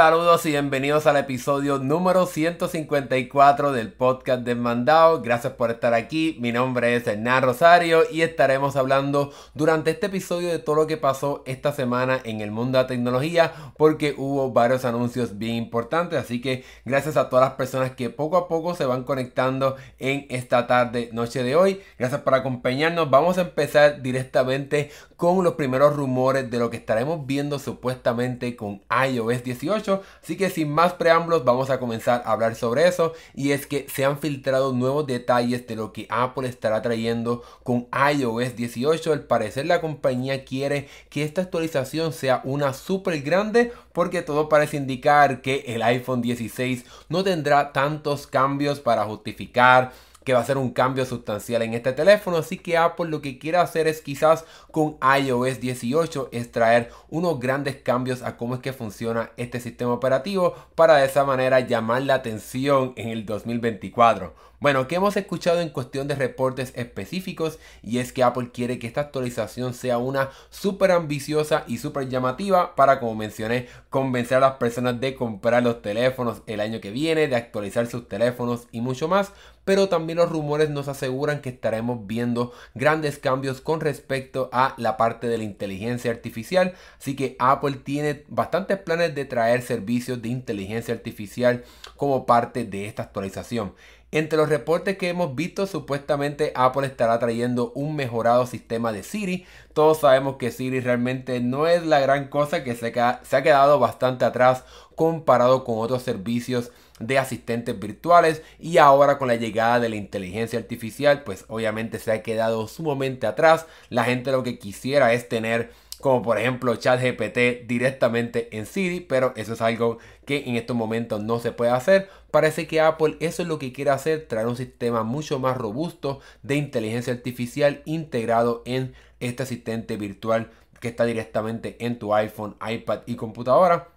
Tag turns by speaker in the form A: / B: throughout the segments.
A: Saludos y bienvenidos al episodio número 154 del podcast Desmandado. Gracias por estar aquí. Mi nombre es Hernán Rosario y estaremos hablando durante este episodio de todo lo que pasó esta semana en el mundo de la tecnología porque hubo varios anuncios bien importantes. Así que gracias a todas las personas que poco a poco se van conectando en esta tarde, noche de hoy. Gracias por acompañarnos. Vamos a empezar directamente con los primeros rumores de lo que estaremos viendo supuestamente con iOS 18 Así que sin más preámbulos vamos a comenzar a hablar sobre eso. Y es que se han filtrado nuevos detalles de lo que Apple estará trayendo con iOS 18. Al parecer la compañía quiere que esta actualización sea una súper grande porque todo parece indicar que el iPhone 16 no tendrá tantos cambios para justificar que va a ser un cambio sustancial en este teléfono. Así que Apple lo que quiere hacer es quizás con iOS 18 es traer unos grandes cambios a cómo es que funciona este sistema operativo para de esa manera llamar la atención en el 2024. Bueno, que hemos escuchado en cuestión de reportes específicos y es que Apple quiere que esta actualización sea una súper ambiciosa y súper llamativa para, como mencioné, convencer a las personas de comprar los teléfonos el año que viene, de actualizar sus teléfonos y mucho más. Pero también los rumores nos aseguran que estaremos viendo grandes cambios con respecto a la parte de la inteligencia artificial. Así que Apple tiene bastantes planes de traer servicios de inteligencia artificial como parte de esta actualización. Entre los reportes que hemos visto, supuestamente Apple estará trayendo un mejorado sistema de Siri. Todos sabemos que Siri realmente no es la gran cosa que se, se ha quedado bastante atrás comparado con otros servicios de asistentes virtuales y ahora con la llegada de la inteligencia artificial pues obviamente se ha quedado sumamente atrás la gente lo que quisiera es tener como por ejemplo ChatGPT directamente en Siri, pero eso es algo que en estos momentos no se puede hacer. Parece que Apple eso es lo que quiere hacer, traer un sistema mucho más robusto de inteligencia artificial integrado en este asistente virtual que está directamente en tu iPhone, iPad y computadora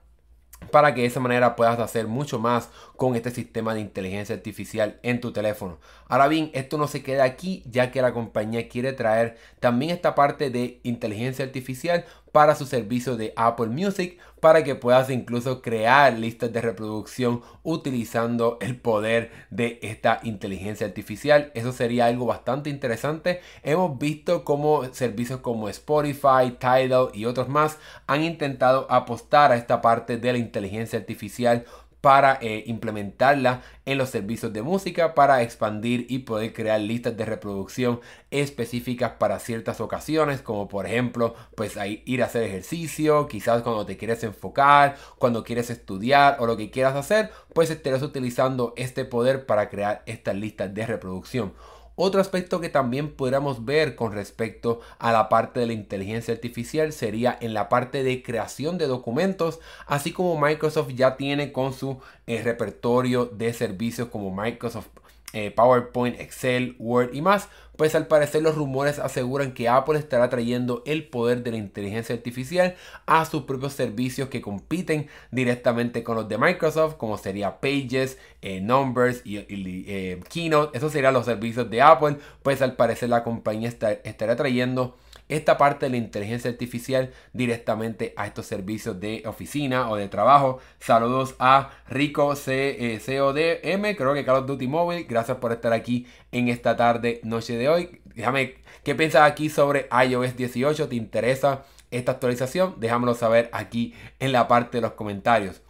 A: para que de esa manera puedas hacer mucho más con este sistema de inteligencia artificial en tu teléfono. Ahora bien, esto no se queda aquí ya que la compañía quiere traer también esta parte de inteligencia artificial para su servicio de Apple Music para que puedas incluso crear listas de reproducción utilizando el poder de esta inteligencia artificial. Eso sería algo bastante interesante. Hemos visto cómo servicios como Spotify, Tidal y otros más han intentado apostar a esta parte de la inteligencia artificial para eh, implementarla en los servicios de música, para expandir y poder crear listas de reproducción específicas para ciertas ocasiones, como por ejemplo, pues ir a hacer ejercicio, quizás cuando te quieres enfocar, cuando quieres estudiar o lo que quieras hacer, pues estarás utilizando este poder para crear estas listas de reproducción. Otro aspecto que también podríamos ver con respecto a la parte de la inteligencia artificial sería en la parte de creación de documentos, así como Microsoft ya tiene con su eh, repertorio de servicios como Microsoft eh, PowerPoint, Excel, Word y más, pues al parecer los rumores aseguran que Apple estará trayendo el poder de la inteligencia artificial a sus propios servicios que compiten directamente con los de Microsoft, como sería Pages, eh, Numbers y, eh, Keynote. Esos serían los servicios de Apple, pues al parecer la compañía estará trayendo esta parte de la inteligencia artificial directamente a estos servicios de oficina o de trabajo. Saludos a Rico C, eh, CODM, creo que Carlos Duty Mobile. Gracias por estar aquí en esta tarde, noche de hoy. Déjame, ¿qué piensas aquí sobre iOS 18? ¿Te interesa esta actualización? Déjamelo saber aquí en la parte de los comentarios.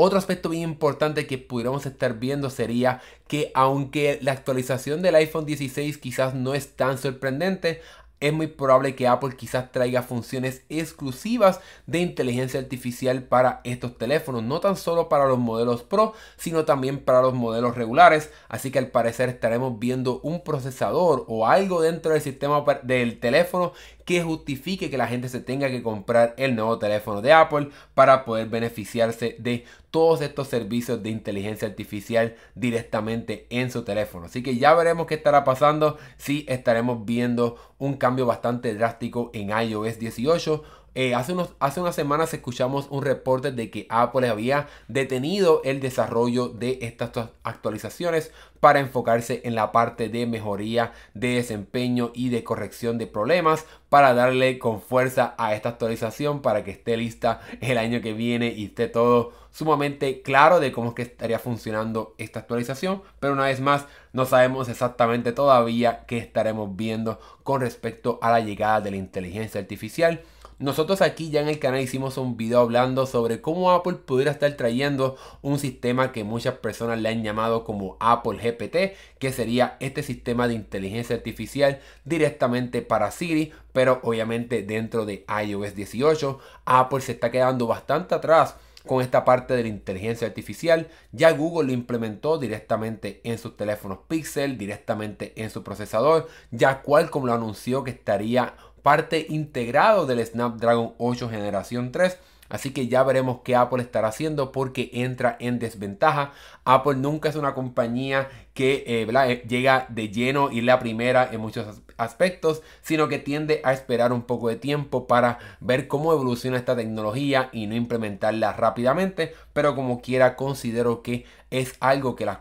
A: Otro aspecto bien importante que pudiéramos estar viendo sería que aunque la actualización del iPhone 16 quizás no es tan sorprendente, es muy probable que Apple quizás traiga funciones exclusivas de inteligencia artificial para estos teléfonos, no tan solo para los modelos Pro, sino también para los modelos regulares, así que al parecer estaremos viendo un procesador o algo dentro del sistema del teléfono que justifique que la gente se tenga que comprar el nuevo teléfono de Apple para poder beneficiarse de todos estos servicios de inteligencia artificial directamente en su teléfono. Así que ya veremos qué estará pasando si estaremos viendo un cambio bastante drástico en iOS 18 eh, hace, unos, hace unas semanas escuchamos un reporte de que Apple había detenido el desarrollo de estas actualizaciones para enfocarse en la parte de mejoría de desempeño y de corrección de problemas para darle con fuerza a esta actualización para que esté lista el año que viene y esté todo sumamente claro de cómo es que estaría funcionando esta actualización. Pero una vez más no sabemos exactamente todavía qué estaremos viendo con respecto a la llegada de la inteligencia artificial nosotros aquí ya en el canal hicimos un video hablando sobre cómo Apple pudiera estar trayendo un sistema que muchas personas le han llamado como Apple GPT, que sería este sistema de inteligencia artificial directamente para Siri, pero obviamente dentro de iOS 18. Apple se está quedando bastante atrás con esta parte de la inteligencia artificial. Ya Google lo implementó directamente en sus teléfonos Pixel, directamente en su procesador. Ya Qualcomm lo anunció que estaría parte integrado del Snapdragon 8 generación 3. Así que ya veremos qué Apple estará haciendo porque entra en desventaja. Apple nunca es una compañía que eh, eh, llega de lleno y la primera en muchos aspectos, sino que tiende a esperar un poco de tiempo para ver cómo evoluciona esta tecnología y no implementarla rápidamente. Pero como quiera considero que es algo que la,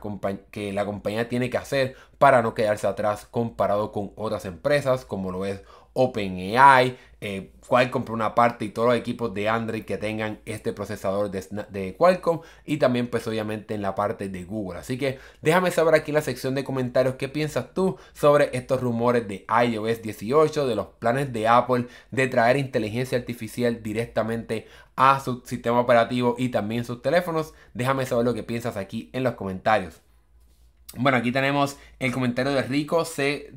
A: que la compañía tiene que hacer para no quedarse atrás comparado con otras empresas como lo es OpenAI, eh, Qualcomm por una parte y todos los equipos de Android que tengan este procesador de, de, Qualcomm y también pues obviamente en la parte de Google. Así que déjame saber aquí en la sección de comentarios qué piensas tú sobre estos rumores de iOS 18, de los planes de Apple de traer inteligencia artificial directamente a su sistema operativo y también sus teléfonos. Déjame saber lo que piensas aquí en los comentarios. Bueno, aquí tenemos el comentario de Rico, C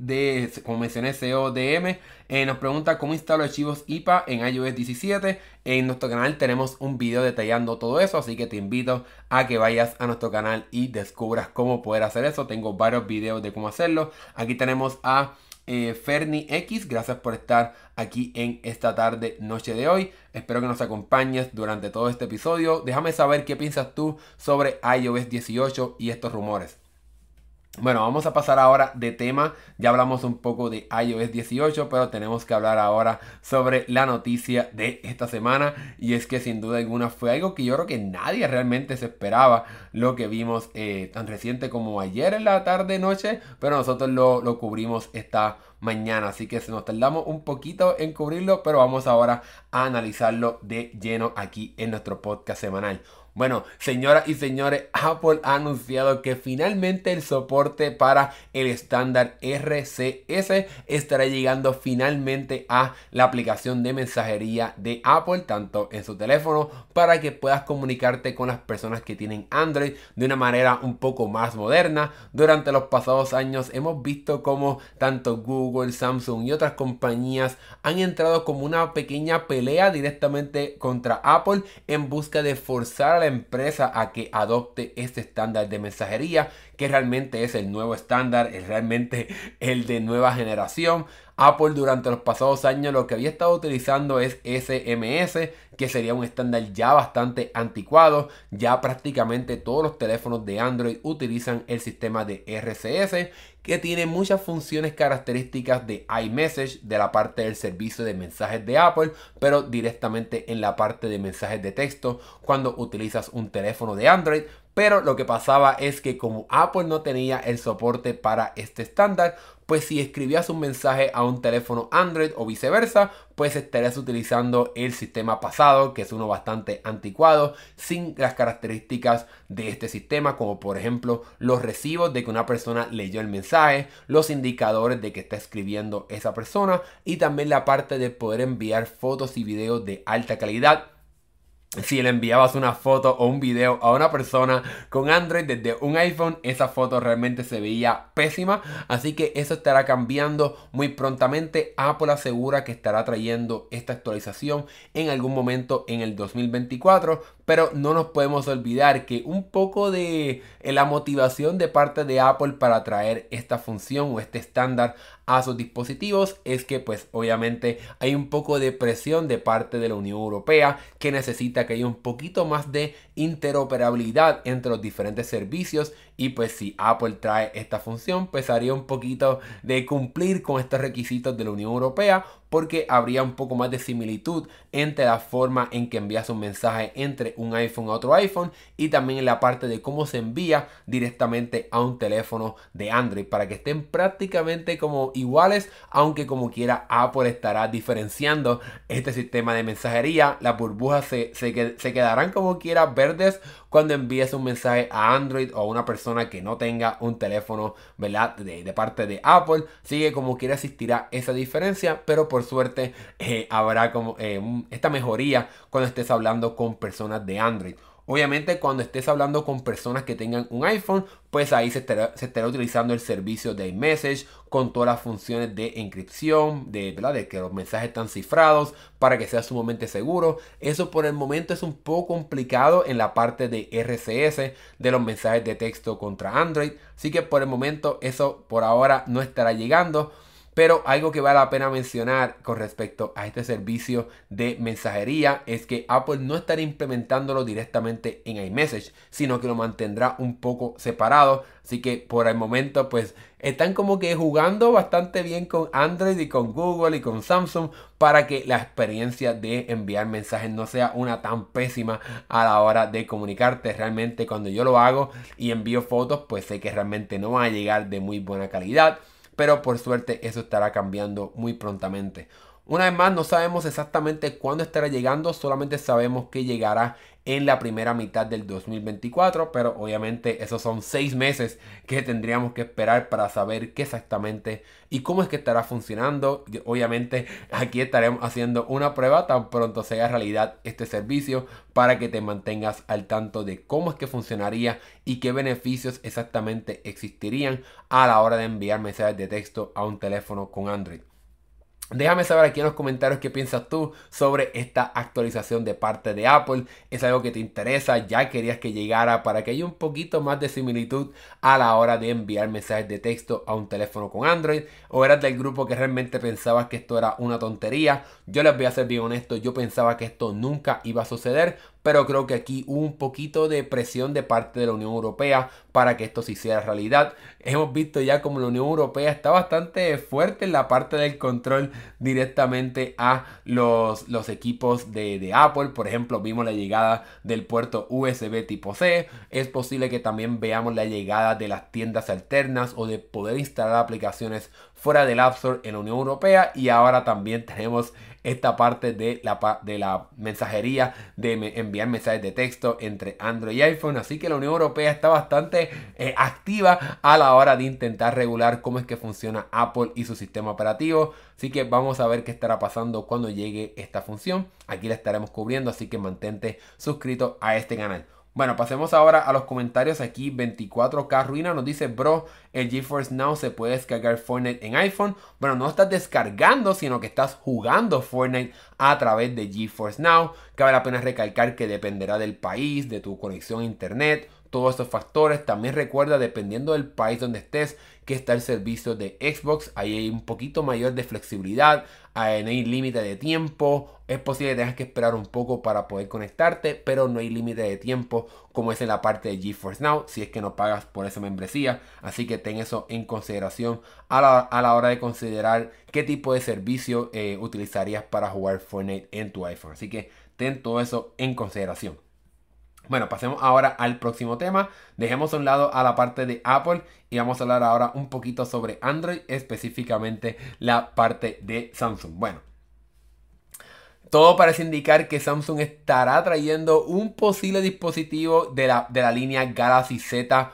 A: como mencioné, CODM. Eh, nos pregunta cómo instalo archivos IPA en iOS 17. En nuestro canal tenemos un video detallando todo eso, así que te invito a que vayas a nuestro canal y descubras cómo poder hacer eso. Tengo varios videos de cómo hacerlo. Aquí tenemos a eh, Ferni X, gracias por estar aquí en esta tarde, noche de hoy. Espero que nos acompañes durante todo este episodio. Déjame saber qué piensas tú sobre iOS 18 y estos rumores. Bueno, vamos a pasar ahora de tema. Ya hablamos un poco de iOS 18, pero tenemos que hablar ahora sobre la noticia de esta semana. Y es que sin duda alguna fue algo que yo creo que nadie realmente se esperaba. Lo que vimos eh, tan reciente como ayer en la tarde noche, pero nosotros lo, lo cubrimos esta mañana. Así que se nos tardamos un poquito en cubrirlo, pero vamos ahora a analizarlo de lleno aquí en nuestro podcast semanal. Bueno, señoras y señores, Apple ha anunciado que finalmente el soporte para el estándar RCS estará llegando finalmente a la aplicación de mensajería de Apple, tanto en su teléfono, para que puedas comunicarte con las personas que tienen Android de una manera un poco más moderna. Durante los pasados años hemos visto como tanto Google, Samsung y otras compañías han entrado como una pequeña pelea directamente contra Apple en busca de forzar la empresa a que adopte este estándar de mensajería, que realmente es el nuevo estándar, es realmente el de nueva generación. Apple durante los pasados años lo que había estado utilizando es SMS, que sería un estándar ya bastante anticuado. Ya prácticamente todos los teléfonos de Android utilizan el sistema de RCS, que tiene muchas funciones características de iMessage de la parte del servicio de mensajes de Apple, pero directamente en la parte de mensajes de texto cuando utilizas un teléfono de Android. Pero lo que pasaba es que como Apple no tenía el soporte para este estándar, pues si escribías un mensaje a un teléfono Android o viceversa, pues estarías utilizando el sistema pasado, que es uno bastante anticuado, sin las características de este sistema, como por ejemplo los recibos de que una persona leyó el mensaje, los indicadores de que está escribiendo esa persona y también la parte de poder enviar fotos y videos de alta calidad si le enviabas una foto o un video a una persona con Android desde un iPhone, esa foto realmente se veía pésima. Así que eso estará cambiando muy prontamente. Apple asegura que estará trayendo esta actualización en algún momento en el 2024. Pero no nos podemos olvidar que un poco de eh, la motivación de parte de Apple para traer esta función o este estándar a sus dispositivos es que pues obviamente hay un poco de presión de parte de la Unión Europea que necesita que haya un poquito más de interoperabilidad entre los diferentes servicios y pues si Apple trae esta función haría un poquito de cumplir con estos requisitos de la Unión Europea porque habría un poco más de similitud entre la forma en que envías un mensaje entre un iPhone a otro iPhone y también en la parte de cómo se envía directamente a un teléfono de Android para que estén prácticamente como iguales, aunque como quiera Apple estará diferenciando este sistema de mensajería. Las burbujas se, se, se quedarán como quiera cuando envíes un mensaje a Android o a una persona que no tenga un teléfono ¿verdad? De, parte de Apple. Sigue como quiera existirá esa diferencia, pero por suerte eh, habrá como eh, esta mejoría cuando estés hablando con personas de Android. Obviamente cuando estés hablando con personas que tengan un iPhone, pues ahí se estará, utilizando el servicio de iMessage con todas las funciones de encripción, de, de que los mensajes están cifrados para que sea sumamente seguro. Eso por el momento es un poco complicado en la parte de RCS de los mensajes de texto contra Android. Así que por el momento eso por ahora no estará llegando. Pero algo que vale la pena mencionar con respecto a este servicio de mensajería es que Apple no estará implementándolo directamente en iMessage, sino que lo mantendrá un poco separado. Así que por el momento pues están como que jugando bastante bien con Android y con Google y con Samsung para que la experiencia de enviar mensajes no sea una tan pésima a la hora de comunicarte. Realmente cuando yo lo hago y envío fotos pues sé que realmente no van a llegar de muy buena calidad pero por suerte eso estará cambiando muy prontamente. Una vez más, no sabemos exactamente cuándo estará llegando, solamente sabemos que llegará en la primera mitad del 2024, pero obviamente esos son seis meses que tendríamos que esperar para saber qué exactamente y cómo es que estará funcionando. Obviamente aquí estaremos haciendo una prueba tan pronto sea realidad este servicio para que te mantengas al tanto de cómo es que funcionaría y qué beneficios exactamente existirían a la hora de enviar mensajes de texto a un teléfono con Android. Déjame saber aquí en los comentarios qué piensas tú sobre esta actualización de parte de Apple. ¿Es algo que te interesa? ¿Ya querías que llegara para que haya un poquito más de similitud a la hora de enviar mensajes de texto a un teléfono con Android? ¿O eras del grupo que realmente pensabas que esto era una tontería? Yo les voy a ser bien honesto, yo pensaba que esto nunca iba a suceder pero creo que aquí hubo un poquito de presión de parte de la Unión Europea para que esto se hiciera realidad. Hemos visto ya como la Unión Europea está bastante fuerte en la parte del control directamente a los, los equipos de, de Apple. Por ejemplo, vimos la llegada del puerto USB tipo C. Es posible que también veamos la llegada de las tiendas alternas o de poder instalar aplicaciones fuera del App Store en la Unión Europea. Y ahora también tenemos esta parte de la, de la mensajería de enviar mensajes de texto entre Android y iPhone. Así que la Unión Europea está bastante eh, activa a la hora de intentar regular cómo es que funciona Apple y su sistema operativo. Así que vamos a ver qué estará pasando cuando llegue esta función. Aquí la estaremos cubriendo, así que mantente suscrito a este canal. Bueno, pasemos ahora a los comentarios. Aquí 24K Ruina nos dice, bro, el GeForce Now se puede descargar Fortnite en iPhone. Bueno, no estás descargando, sino que estás jugando Fortnite a través de GeForce Now. Cabe la pena recalcar que dependerá del país, de tu conexión a internet, todos estos factores. También recuerda, dependiendo del país donde estés, que está el servicio de Xbox. Ahí hay un poquito mayor de flexibilidad, no hay límite de tiempo. Es posible que tengas que esperar un poco para poder conectarte, pero no hay límite de tiempo como es en la parte de GeForce Now, si es que no pagas por esa membresía. Así que ten eso en consideración a la, hora de considerar qué tipo de servicio eh, utilizarías para jugar Fortnite en tu iPhone. Así que ten todo eso en consideración. Bueno, pasemos ahora al próximo tema. Dejemos a un lado a la parte de Apple y vamos a hablar ahora un poquito sobre Android, específicamente la parte de Samsung. Bueno, todo parece indicar que Samsung estará trayendo un posible dispositivo de la, de la línea Galaxy Z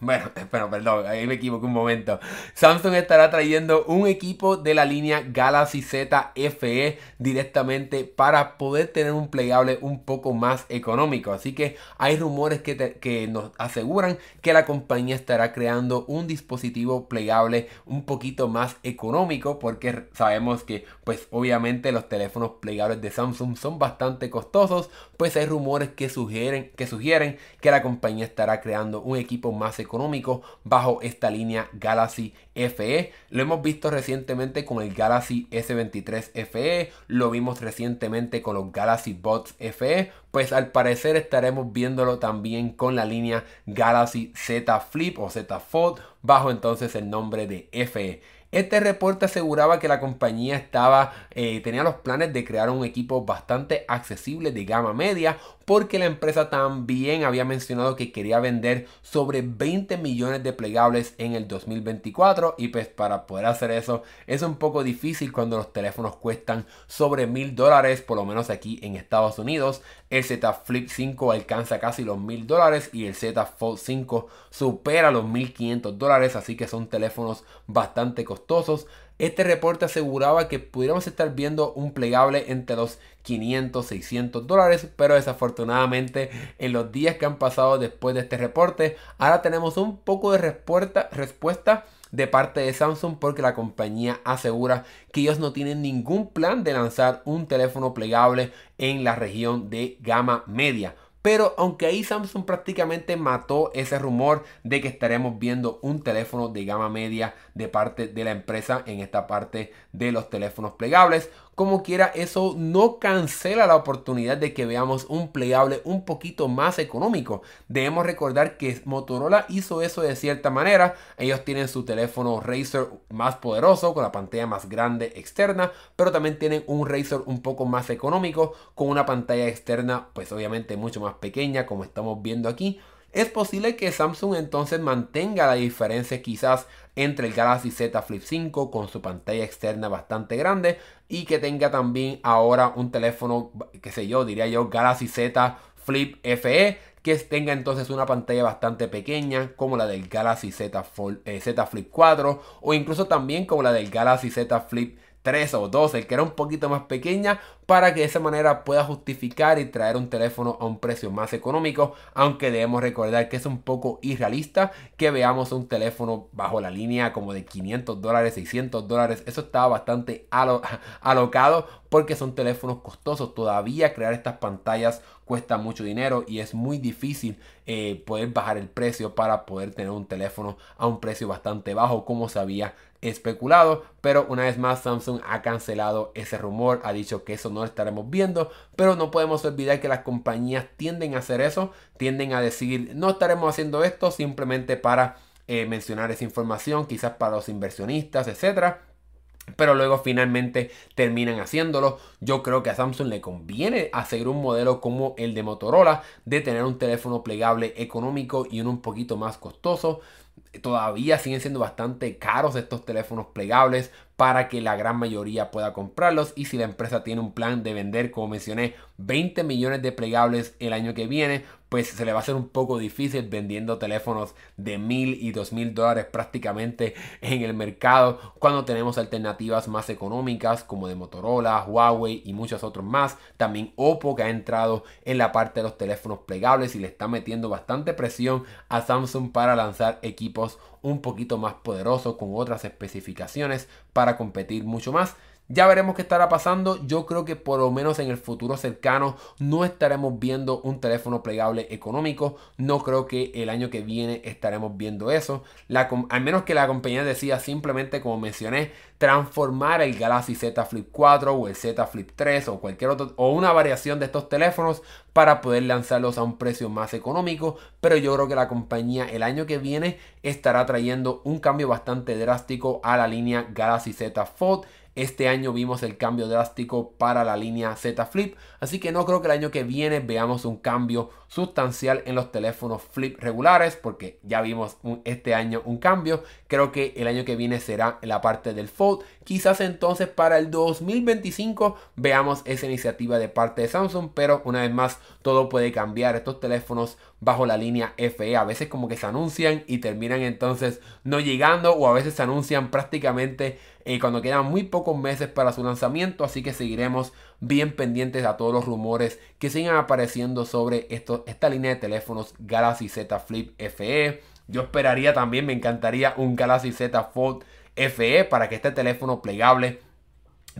A: bueno, pero perdón, ahí me equivoqué un momento. Samsung estará trayendo un equipo de la línea Galaxy Z FE directamente para poder tener un plegable un poco más económico. Así que hay rumores que, que nos aseguran que la compañía estará creando un dispositivo plegable un poquito más económico porque sabemos que pues obviamente los teléfonos plegables de Samsung son bastante costosos. Pues hay rumores que sugieren que, sugieren que la compañía estará creando un equipo más económico bajo esta línea Galaxy FE. Lo hemos visto recientemente con el Galaxy S23 FE, lo vimos recientemente con los Galaxy Buds FE, pues al parecer estaremos viéndolo también con la línea Galaxy Z Flip o Z Fold bajo entonces el nombre de FE. Este reporte aseguraba que la compañía estaba, eh, tenía los planes de crear un equipo bastante accesible de gama media, porque la empresa también había mencionado que quería vender sobre 20 millones de plegables en el 2024 y pues para poder hacer eso es un poco difícil cuando los teléfonos cuestan sobre mil dólares, por lo menos aquí en Estados Unidos. El Z Flip 5 alcanza casi los mil dólares y el Z Fold 5 supera los 1500 dólares, así que son teléfonos bastante costosos. Este reporte aseguraba que pudiéramos estar viendo un plegable entre los 500, 600 dólares, pero desafortunadamente en los días que han pasado después de este reporte, ahora tenemos un poco de respuesta, respuesta de parte de Samsung porque la compañía asegura que ellos no tienen ningún plan de lanzar un teléfono plegable en la región de gama media. Pero aunque ahí Samsung prácticamente mató ese rumor de que estaremos viendo un teléfono de gama media de parte de la empresa en esta parte de los teléfonos plegables, como quiera, eso no cancela la oportunidad de que veamos un plegable un poquito más económico. Debemos recordar que Motorola hizo eso de cierta manera. Ellos tienen su teléfono Razer más poderoso, con la pantalla más grande externa, pero también tienen un Razer un poco más económico, con una pantalla externa, pues obviamente mucho más pequeña, como estamos viendo aquí. Es posible que Samsung entonces mantenga la diferencia quizás entre el Galaxy Z Flip 5 con su pantalla externa bastante grande y que tenga también ahora un teléfono, qué sé yo, diría yo, Galaxy Z Flip FE que tenga entonces una pantalla bastante pequeña como la del Galaxy Z, eh, Z Flip 4 o incluso también como la del Galaxy Z Flip 3 o 2, el que era un poquito más pequeña, para que de esa manera pueda justificar y traer un teléfono a un precio más económico, aunque debemos recordar que es un poco irrealista que veamos un teléfono bajo la línea como de 500 dólares, 600 dólares, eso estaba bastante alocado porque son teléfonos costosos, todavía crear estas pantallas cuesta mucho dinero y es muy difícil eh, poder bajar el precio para poder tener un teléfono a un precio bastante bajo como se había especulado, pero una vez más Samsung ha cancelado ese rumor, ha dicho que eso no lo estaremos viendo, pero no podemos olvidar que las compañías tienden a hacer eso, tienden a decir no estaremos haciendo esto simplemente para eh, mencionar esa información, quizás para los inversionistas, etcétera. Pero luego finalmente terminan haciéndolo. Yo creo que a Samsung le conviene hacer un modelo como el de Motorola, de tener un teléfono plegable económico y uno un poquito más costoso todavía siguen siendo bastante caros estos teléfonos plegables para que la gran mayoría pueda comprarlos y si la empresa tiene un plan de vender como mencioné 20 millones de plegables el año que viene pues se le va a hacer un poco difícil vendiendo teléfonos de mil y dos mil dólares prácticamente en el mercado cuando tenemos alternativas más económicas como de Motorola, Huawei y muchos otros más. También Oppo que ha entrado en la parte de los teléfonos plegables y le está metiendo bastante presión a Samsung para lanzar equipos un poquito más poderosos con otras especificaciones para competir mucho más. Ya veremos qué estará pasando. Yo creo que por lo menos en el futuro cercano no estaremos viendo un teléfono plegable económico. No creo que el año que viene estaremos viendo eso. al menos que la compañía decida simplemente, como mencioné, transformar el Galaxy Z Flip 4 o el Z Flip 3 o cualquier otro o una variación de estos teléfonos para poder lanzarlos a un precio más económico. Pero yo creo que la compañía el año que viene estará trayendo un cambio bastante drástico a la línea Galaxy Z Fold este año vimos el cambio drástico para la línea Z Flip, así que no creo que el año que viene veamos un cambio sustancial en los teléfonos Flip regulares, porque ya vimos este año un cambio. Creo que el año que viene será en la parte del Fold. Quizás entonces para el 2025 veamos esa iniciativa de parte de Samsung, pero una vez más todo puede cambiar. Estos teléfonos bajo la línea FE a veces como que se anuncian y terminan entonces no llegando o a veces se anuncian prácticamente eh, cuando quedan muy pocos meses para su lanzamiento, así que seguiremos bien pendientes a todos los rumores que sigan apareciendo sobre esto, esta línea de teléfonos Galaxy Z Flip FE. Yo esperaría también, me encantaría un Galaxy Z Fold FE para que este teléfono plegable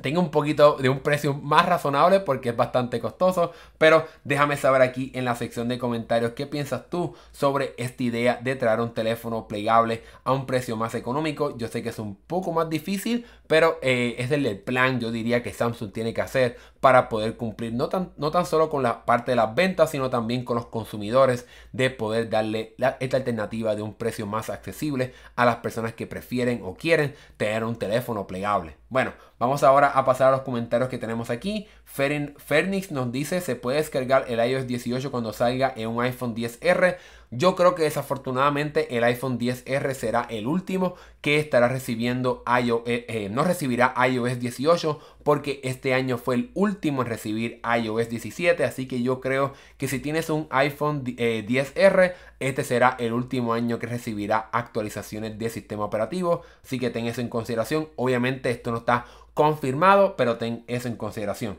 A: tenga un poquito de un precio más razonable porque es bastante costoso. Pero déjame saber aquí en la sección de comentarios qué piensas tú sobre esta idea de traer un teléfono plegable a un precio más económico. Yo sé que es un poco más difícil, pero eh, es el plan yo diría que Samsung tiene que hacer para poder cumplir no tan, no tan solo con la parte de las ventas, sino también con los consumidores de poder darle esta alternativa de un precio más accesible a las personas que prefieren o quieren tener un teléfono plegable. Bueno, vamos ahora a pasar a los comentarios que tenemos aquí. Fernix nos dice, se puede descargar el iOS 18 cuando salga en un iPhone 10R. Yo creo que desafortunadamente el iPhone 10R será el último que estará recibiendo iOS, eh, eh, no recibirá iOS 18 porque este año fue el último en recibir iOS 17. Así que yo creo que si tienes un iPhone 10R, eh, este será el último año que recibirá actualizaciones de sistema operativo. Así que ten eso en consideración. Obviamente esto no está confirmado, pero ten eso en consideración.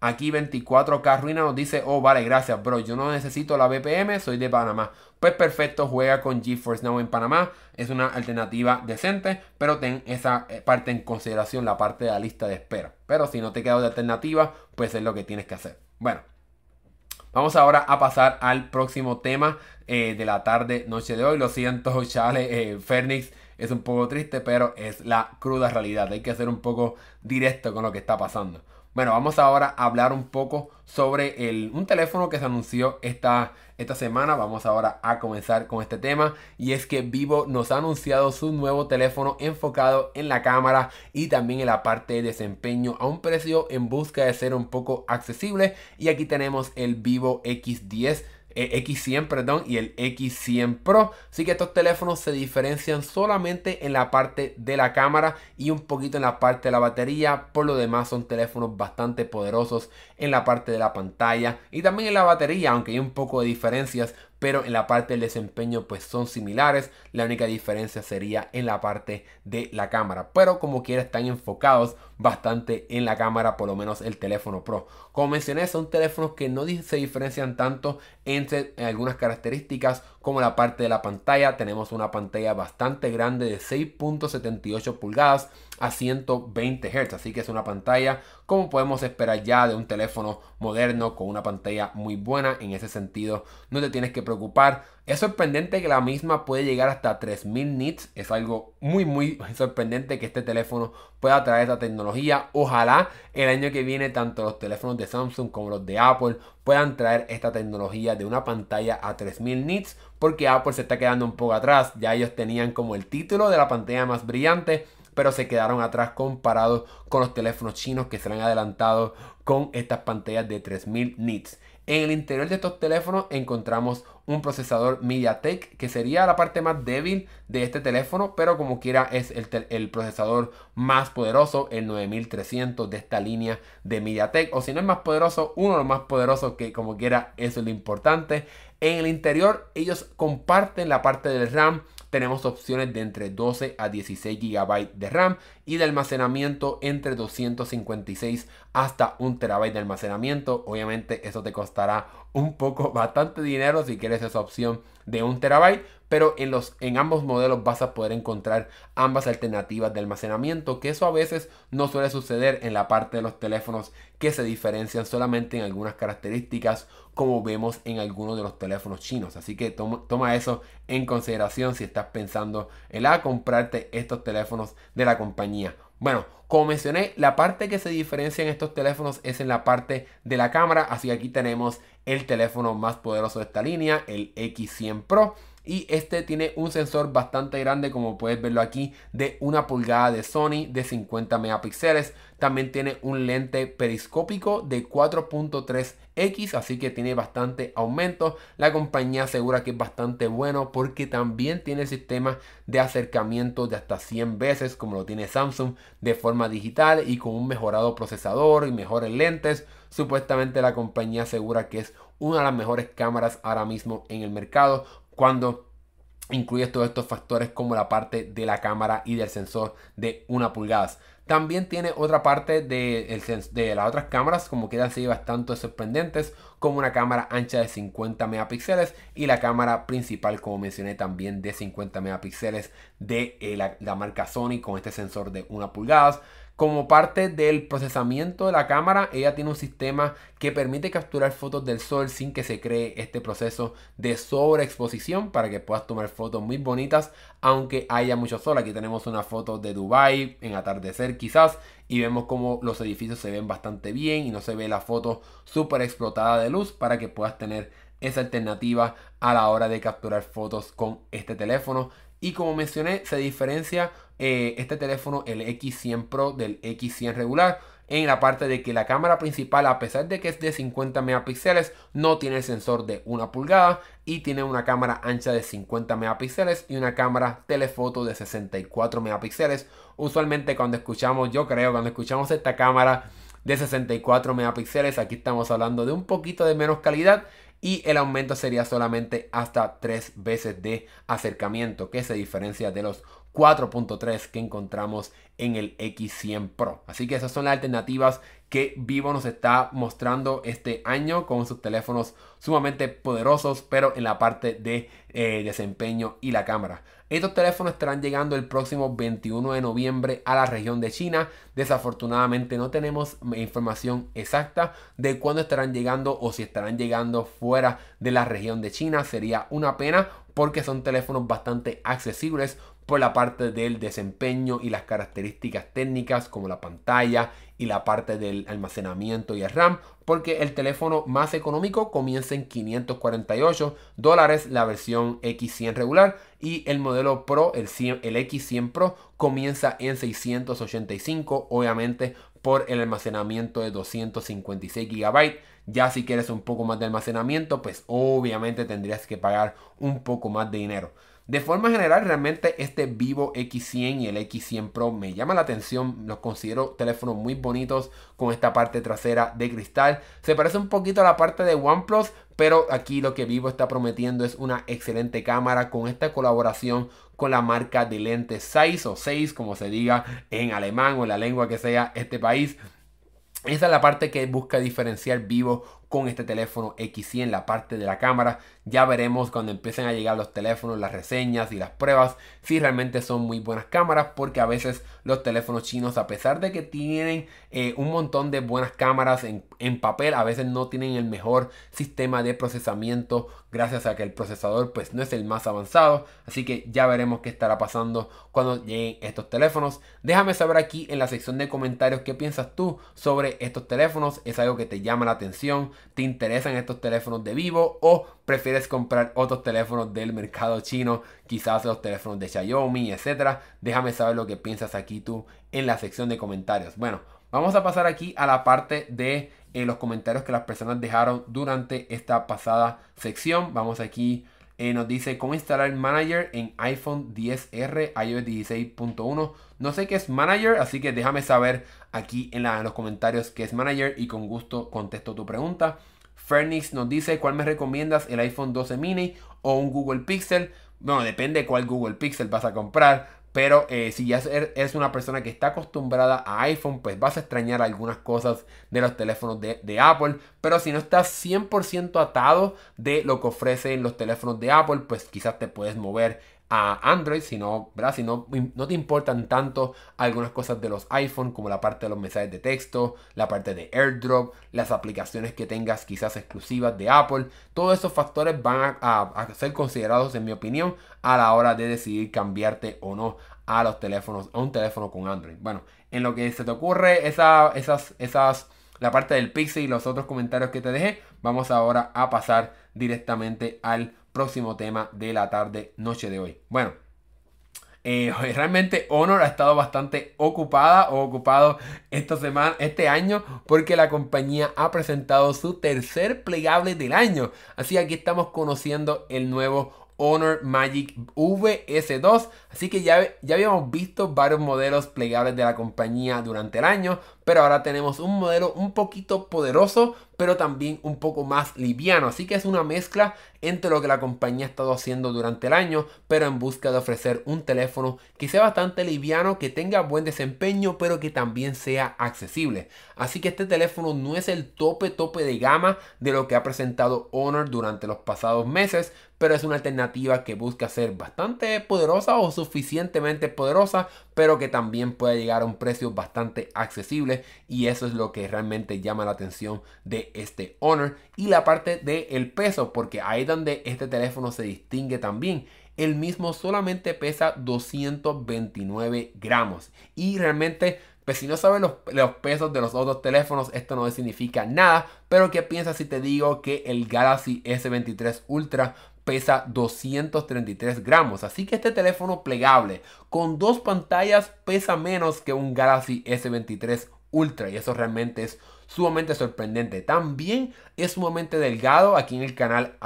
A: Aquí 24K Ruina nos dice, oh vale, gracias bro, yo no necesito la VPN, soy de Panamá. Pues perfecto, juega con GeForce Now en Panamá, es una alternativa decente, pero ten esa eh, parte en consideración, la parte de la lista de espera. Pero si no te queda de alternativa, pues es lo que tienes que hacer. Bueno, vamos ahora a pasar al próximo tema eh, de la tarde, noche de hoy. Lo siento, Chale, eh, es un poco triste, pero es la cruda realidad. Hay que ser un poco directo con lo que está pasando. Bueno, vamos ahora a hablar un poco sobre el, un teléfono que se anunció esta, esta semana. Vamos ahora a comenzar con este tema. Y es que Vivo nos ha anunciado su nuevo teléfono enfocado en la cámara y también en la parte de desempeño a un precio en busca de ser un poco accesible. Y aquí tenemos el Vivo X10 X100, perdón, y el X100 Pro. Así que estos teléfonos se diferencian solamente en la parte de la cámara y un poquito en la parte de la batería. Por lo demás son teléfonos bastante poderosos en la parte de la pantalla y también en la batería, aunque hay un poco de diferencias pero en la parte del desempeño pues son similares. La única diferencia sería en la parte de la cámara, pero como quiera están enfocados bastante en la cámara, por lo menos el teléfono Pro. Como mencioné, son teléfonos que no se diferencian tanto entre algunas características como la parte de la pantalla. Tenemos una pantalla bastante grande de 6.78 pulgadas a 120 Hz, así que es una pantalla como podemos esperar ya de un teléfono moderno con una pantalla muy buena. En ese sentido, no te tienes que preocupar. Es sorprendente que la misma puede llegar hasta 3000 nits. Es algo muy, muy sorprendente que este teléfono pueda traer esta tecnología. Ojalá el año que viene tanto los teléfonos de Samsung como los de Apple puedan traer esta tecnología de una pantalla a 3000 nits. Porque Apple se está quedando un poco atrás. Ya ellos tenían como el título de la pantalla más brillante pero se quedaron atrás comparados con los teléfonos chinos que se han adelantado con estas pantallas de 3000 nits. En el interior de estos teléfonos encontramos un procesador MediaTek que sería la parte más débil de este teléfono, pero como quiera es el, procesador más poderoso, el 9300 de esta línea de MediaTek, o si no es más poderoso, uno de los más poderosos que como quiera eso es lo importante. En el interior ellos comparten la parte del RAM tenemos opciones de entre 12 a 16 GB de RAM y de almacenamiento entre 256 hasta 1 TB de almacenamiento. Obviamente eso te costará un poco, bastante dinero si quieres esa opción de 1 TB, pero en, los, en ambos modelos vas a poder encontrar ambas alternativas de almacenamiento, que eso a veces no suele suceder en la parte de los teléfonos que se diferencian solamente en algunas características como vemos en algunos de los teléfonos chinos. Así que toma, eso en consideración si estás pensando en comprarte estos teléfonos de la compañía. Bueno, como mencioné, la parte que se diferencia en estos teléfonos es en la parte de la cámara. Así que aquí tenemos el teléfono más poderoso de esta línea, el X100 Pro y este tiene un sensor bastante grande como puedes verlo aquí de una pulgada de Sony de 50 megapíxeles. También tiene un lente periscópico de 4.3x así que tiene bastante aumento. La compañía asegura que es bastante bueno porque también tiene sistema de acercamiento de hasta 100 veces como lo tiene Samsung de forma digital y con un mejorado procesador y mejores lentes. Supuestamente la compañía asegura que es una de las mejores cámaras ahora mismo en el mercado cuando incluyes todos estos factores como la parte de la cámara y del sensor de una pulgada. También tiene otra parte de, las otras cámaras, como quedan así bastante sorprendentes, como una cámara ancha de 50 megapíxeles y la cámara principal, como mencioné, también de 50 megapíxeles de eh, la, la marca Sony con este sensor de una pulgada Como parte del procesamiento de la cámara, ella tiene un sistema que permite capturar fotos del sol sin que se cree este proceso de sobreexposición para que puedas tomar fotos muy bonitas aunque haya mucho sol. Aquí tenemos una foto de Dubai en atardecer quizás y vemos como los edificios se ven bastante bien y no se ve la foto súper explotada de luz para que puedas tener esa alternativa a la hora de capturar fotos con este teléfono. Y como mencioné, se diferencia eh, este teléfono, el X100 Pro del X100 regular, en la parte de que la cámara principal, a pesar de que es de 50 megapíxeles, no tiene sensor de una pulgada y tiene una cámara ancha de 50 megapíxeles y una cámara telefoto de 64 megapíxeles. Usualmente cuando escuchamos, yo creo, cuando escuchamos esta cámara de 64 megapíxeles, aquí estamos hablando de un poquito de menos calidad y el aumento sería solamente hasta 3 veces de acercamiento que se diferencia de los 4.3 que encontramos en el X100 Pro. Así que esas son las alternativas que Vivo nos está mostrando este año con sus teléfonos sumamente poderosos, pero en la parte de eh, desempeño y la cámara. Estos teléfonos estarán llegando el próximo 21 de noviembre a la región de China. Desafortunadamente no tenemos información exacta de cuándo estarán llegando o si estarán llegando fuera de la región de China. Sería una pena porque son teléfonos bastante accesibles por la parte del desempeño y las características técnicas como la pantalla y la parte del almacenamiento y el RAM, porque el teléfono más económico comienza en 548 dólares la versión X100 regular y el modelo Pro, el, el X100 Pro, comienza en 685, obviamente por el almacenamiento de 256 GB. Ya si quieres un poco más de almacenamiento, pues obviamente tendrías que pagar un poco más de dinero. De forma general, realmente este Vivo X100 y el X100 Pro me llama la atención. Los considero teléfonos muy bonitos con esta parte trasera de cristal. Se parece un poquito a la parte de OnePlus, pero aquí lo que Vivo está prometiendo es una excelente cámara con esta colaboración con la marca de lentes 6 o 6, como se diga en alemán o en la lengua que sea este país. Esa es la parte que busca diferenciar Vivo con este teléfono X100, la parte de la cámara. Ya veremos cuando empiecen a llegar los teléfonos, las reseñas y las pruebas si realmente son muy buenas cámaras porque a veces los teléfonos chinos a pesar de que tienen eh, un montón de buenas cámaras en, en, papel a veces no tienen el mejor sistema de procesamiento gracias a que el procesador pues no es el más avanzado. Así que ya veremos qué estará pasando cuando lleguen estos teléfonos. Déjame saber aquí en la sección de comentarios qué piensas tú sobre estos teléfonos. Es algo que te llama la atención te interesan estos teléfonos de vivo o prefieres comprar otros teléfonos del mercado chino, quizás los teléfonos de Xiaomi, etcétera. Déjame saber lo que piensas aquí tú en la sección de comentarios. Bueno, vamos a pasar aquí a la parte de eh, los comentarios que las personas dejaron durante esta pasada sección. Vamos aquí. Eh, nos dice cómo instalar Manager en iPhone 10R iOS 16.1. No sé qué es Manager, así que déjame saber aquí en, en los comentarios qué es Manager y con gusto contesto tu pregunta. Fernix nos dice cuál me recomiendas, el iPhone 12 mini o un Google Pixel. Bueno, depende de cuál Google Pixel vas a comprar. Pero eh, si ya eres una persona que está acostumbrada a iPhone, pues vas a extrañar algunas cosas de los teléfonos de, Apple. Pero si no estás 100% atado de lo que ofrecen los teléfonos de Apple, pues quizás te puedes mover a Android, si no, ¿verdad? Si no, no te importan tanto algunas cosas de los iPhone, como la parte de los mensajes de texto, la parte de AirDrop, las aplicaciones que tengas quizás exclusivas de Apple, todos esos factores van a, ser considerados, en mi opinión, a la hora de decidir cambiarte o no a los teléfonos, a un teléfono con Android. Bueno, en lo que se te ocurre, esa, esas, esas, la parte del Pixel y los otros comentarios que te dejé, vamos ahora a pasar directamente al próximo tema de la tarde, noche de hoy. Bueno, eh, realmente Honor ha estado bastante ocupada o ocupado esta semana, este año, porque la compañía ha presentado su tercer plegable del año. Así que aquí estamos conociendo el nuevo Honor Magic VS2. Así que ya, ya habíamos visto varios modelos plegables de la compañía durante el año, pero ahora tenemos un modelo un poquito poderoso, pero también un poco más liviano. Así que es una mezcla entre lo que la compañía ha estado haciendo durante el año, pero en busca de ofrecer un teléfono que sea bastante liviano, que tenga buen desempeño, pero que también sea accesible. Así que este teléfono no es el tope tope de gama de lo que ha presentado Honor durante los pasados meses, pero es una alternativa que busca ser bastante poderosa o suficientemente poderosa, pero que también puede llegar a un precio bastante accesible y eso es lo que realmente llama la atención de este Honor y la parte del peso, porque ahí donde este teléfono se distingue también. El mismo solamente pesa 229 gramos y realmente pues si no sabes los, los, pesos de los otros teléfonos, esto no significa nada. Pero ¿qué piensas si te digo que el Galaxy S23 Ultra pesa 233 gramos. Así que este teléfono plegable con dos pantallas pesa menos que un Galaxy S23 Ultra. Y eso realmente es sumamente sorprendente. También es sumamente delgado. Aquí en el canal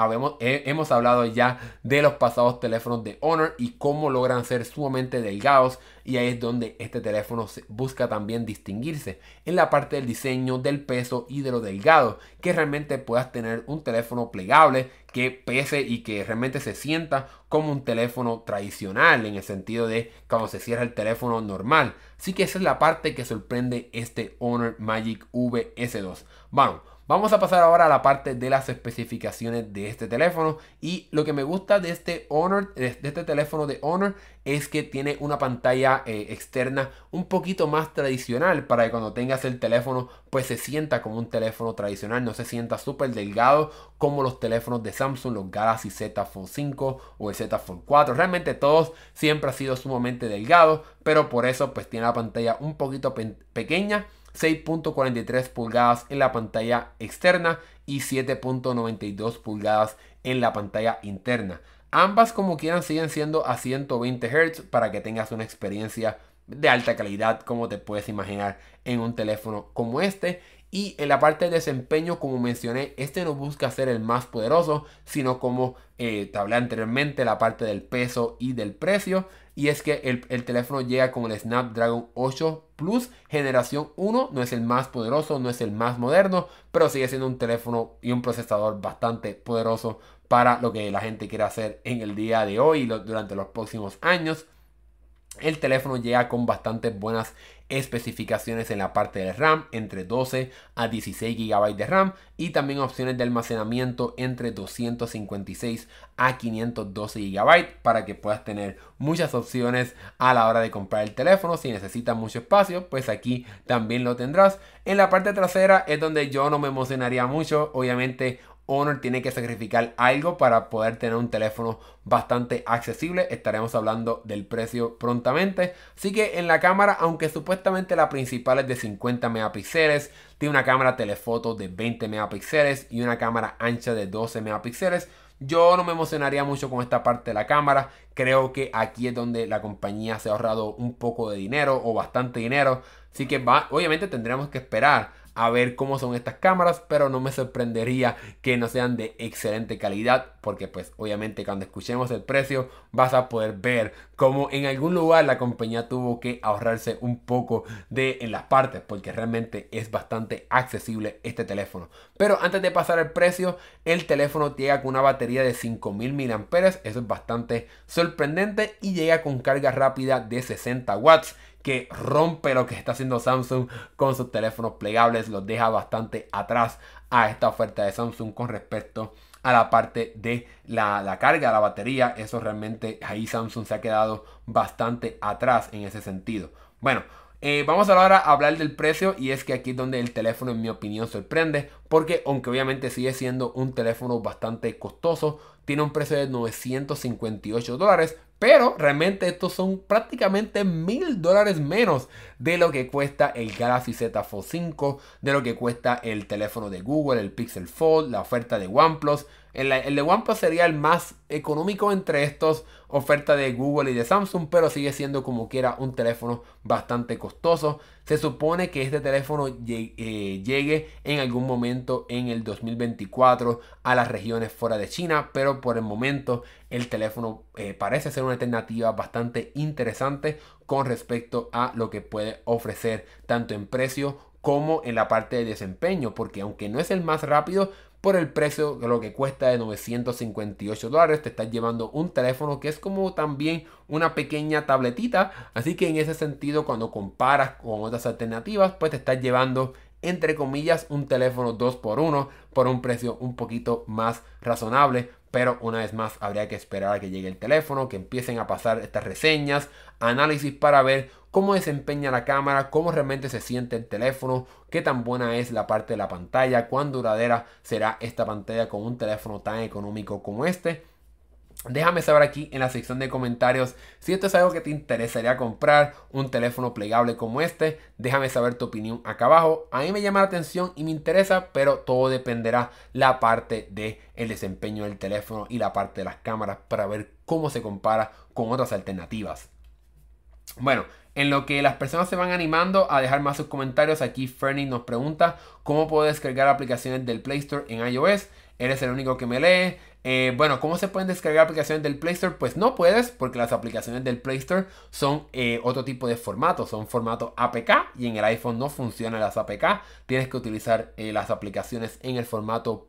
A: hemos hablado ya de los pasados teléfonos de Honor y cómo logran ser sumamente delgados. Y ahí es donde este teléfono busca también distinguirse en la parte del diseño, del peso y de lo delgado. Que realmente puedas tener un teléfono plegable que pese y que realmente se sienta como un teléfono tradicional en el sentido de cuando se cierra el teléfono normal. Así que esa es la parte que sorprende este Honor Magic VS2. Vamos. Vamos a pasar ahora a la parte de las especificaciones de este teléfono y lo que me gusta de este Honor, de este teléfono de Honor es que tiene una pantalla eh, externa un poquito más tradicional para que cuando tengas el teléfono pues se sienta como un teléfono tradicional, no se sienta súper delgado como los teléfonos de Samsung, los Galaxy Z Fold 5 o el Z Fold 4. Realmente todos siempre han sido sumamente delgados, pero por eso pues tiene la pantalla un poquito pequeña 6.43 pulgadas en la pantalla externa y 7.92 pulgadas en la pantalla interna. Ambas como quieran siguen siendo a 120 Hz para que tengas una experiencia de alta calidad como te puedes imaginar en un teléfono como este. Y en la parte de desempeño, como mencioné, este no busca ser el más poderoso, sino como eh, te hablé anteriormente, la parte del peso y del precio. Y es que el, el, teléfono llega con el Snapdragon 8 Plus generación 1. No es el más poderoso, no es el más moderno, pero sigue siendo un teléfono y un procesador bastante poderoso para lo que la gente quiere hacer en el día de hoy y durante los próximos años. El teléfono llega con bastantes buenas especificaciones en la parte del RAM entre 12 a 16 GB de RAM y también opciones de almacenamiento entre 256 a 512 GB para que puedas tener muchas opciones a la hora de comprar el teléfono. Si necesitas mucho espacio, pues aquí también lo tendrás. En la parte trasera es donde yo no me emocionaría mucho. Obviamente Honor tiene que sacrificar algo para poder tener un teléfono bastante accesible. Estaremos hablando del precio prontamente. Así que en la cámara, aunque supuestamente la principal es de 50 megapíxeles, tiene una cámara telefoto de 20 megapíxeles y una cámara ancha de 12 megapíxeles. Yo no me emocionaría mucho con esta parte de la cámara. Creo que aquí es donde la compañía se ha ahorrado un poco de dinero o bastante dinero. Así que obviamente tendremos que esperar a ver cómo son estas cámaras, pero no me sorprendería que no sean de excelente calidad, porque pues obviamente cuando escuchemos el precio vas a poder ver cómo en algún lugar la compañía tuvo que ahorrarse un poco de en las partes, porque realmente es bastante accesible este teléfono. Pero antes de pasar el precio, el teléfono llega con una batería de 5000 mAh, eso es bastante sorprendente y llega con carga rápida de 60 watts que rompe lo que está haciendo Samsung con sus teléfonos plegables, los deja bastante atrás a esta oferta de Samsung con respecto a la parte de la, la carga, la batería. Eso realmente ahí Samsung se ha quedado bastante atrás en ese sentido. Bueno, eh, vamos ahora a hablar del precio y es que aquí es donde el teléfono en mi opinión sorprende porque aunque obviamente sigue siendo un teléfono bastante costoso, tiene un precio de 958 dólares, pero realmente estos son prácticamente mil dólares menos de lo que cuesta el Galaxy Z Fold 5, de lo que cuesta el teléfono de Google, el Pixel Fold, la oferta de OnePlus. El, de OnePlus sería el más económico entre estos oferta de Google y de Samsung, pero sigue siendo como quiera un teléfono bastante costoso. Se supone que este teléfono eh, llegue en algún momento en el 2024 a las regiones fuera de China, pero por el momento el teléfono eh, parece ser una alternativa bastante interesante con respecto a lo que puede ofrecer tanto en precio como en la parte de desempeño, porque aunque no es el más rápido, por el precio de lo que cuesta de 958 dólares. Te estás llevando un teléfono que es como también una pequeña tabletita. Así que en ese sentido cuando comparas con otras alternativas pues te estás llevando entre comillas un teléfono 2x1 por un precio un poquito más razonable pero una vez más habría que esperar a que llegue el teléfono, que empiecen a pasar estas reseñas, análisis para ver cómo desempeña la cámara, cómo realmente se siente el teléfono, qué tan buena es la parte de la pantalla, cuán duradera será esta pantalla con un teléfono tan económico como este. Déjame saber aquí en la sección de comentarios si esto es algo que te interesaría comprar, un teléfono plegable como este. Déjame saber tu opinión acá abajo. A mí me llama la atención y me interesa, pero todo dependerá la parte del el desempeño del teléfono y la parte de las cámaras para ver cómo se compara con otras alternativas. Bueno, en lo que las personas se van animando a dejar más sus comentarios, aquí Fernie nos pregunta cómo puedo descargar aplicaciones del Play Store en iOS. Eres el único que me lee. Eh, bueno, ¿cómo se pueden descargar aplicaciones del Play Store? Pues no puedes porque las aplicaciones del Play Store son eh, otro tipo de formato, son formato APK y en el iPhone no funcionan las APK. Tienes que utilizar eh, las aplicaciones en el formato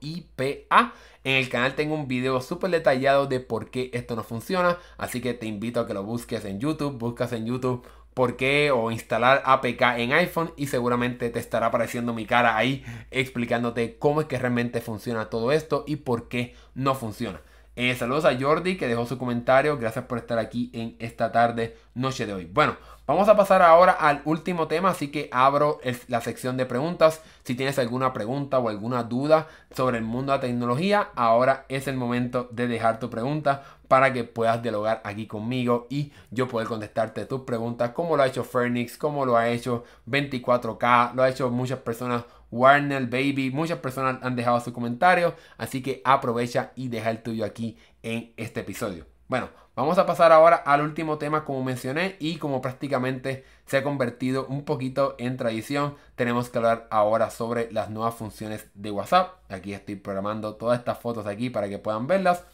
A: .ipa. En el canal tengo un video súper detallado de por qué esto no funciona, así que te invito a que lo busques en YouTube, buscas en YouTube por qué o instalar APK en iPhone y seguramente te estará apareciendo mi cara ahí explicándote cómo es que realmente funciona todo esto y por qué no funciona. Eh, saludos a Jordi que dejó su comentario. Gracias por estar aquí en esta tarde, noche de hoy. Bueno, vamos a pasar ahora al último tema, así que abro la sección de preguntas. Si tienes alguna pregunta o alguna duda sobre el mundo de la tecnología, ahora es el momento de dejar tu pregunta para que puedas dialogar aquí conmigo y yo poder contestarte tus preguntas, como lo ha hecho Fernix, como lo ha hecho 24K, lo ha hecho muchas personas Warner Baby. Muchas personas han dejado su comentario, así que aprovecha y deja el tuyo aquí en este episodio. Bueno, vamos a pasar ahora al último tema como mencioné y como prácticamente se ha convertido un poquito en tradición, tenemos que hablar ahora sobre las nuevas funciones de WhatsApp. Aquí estoy programando todas estas fotos aquí para que puedan verlas.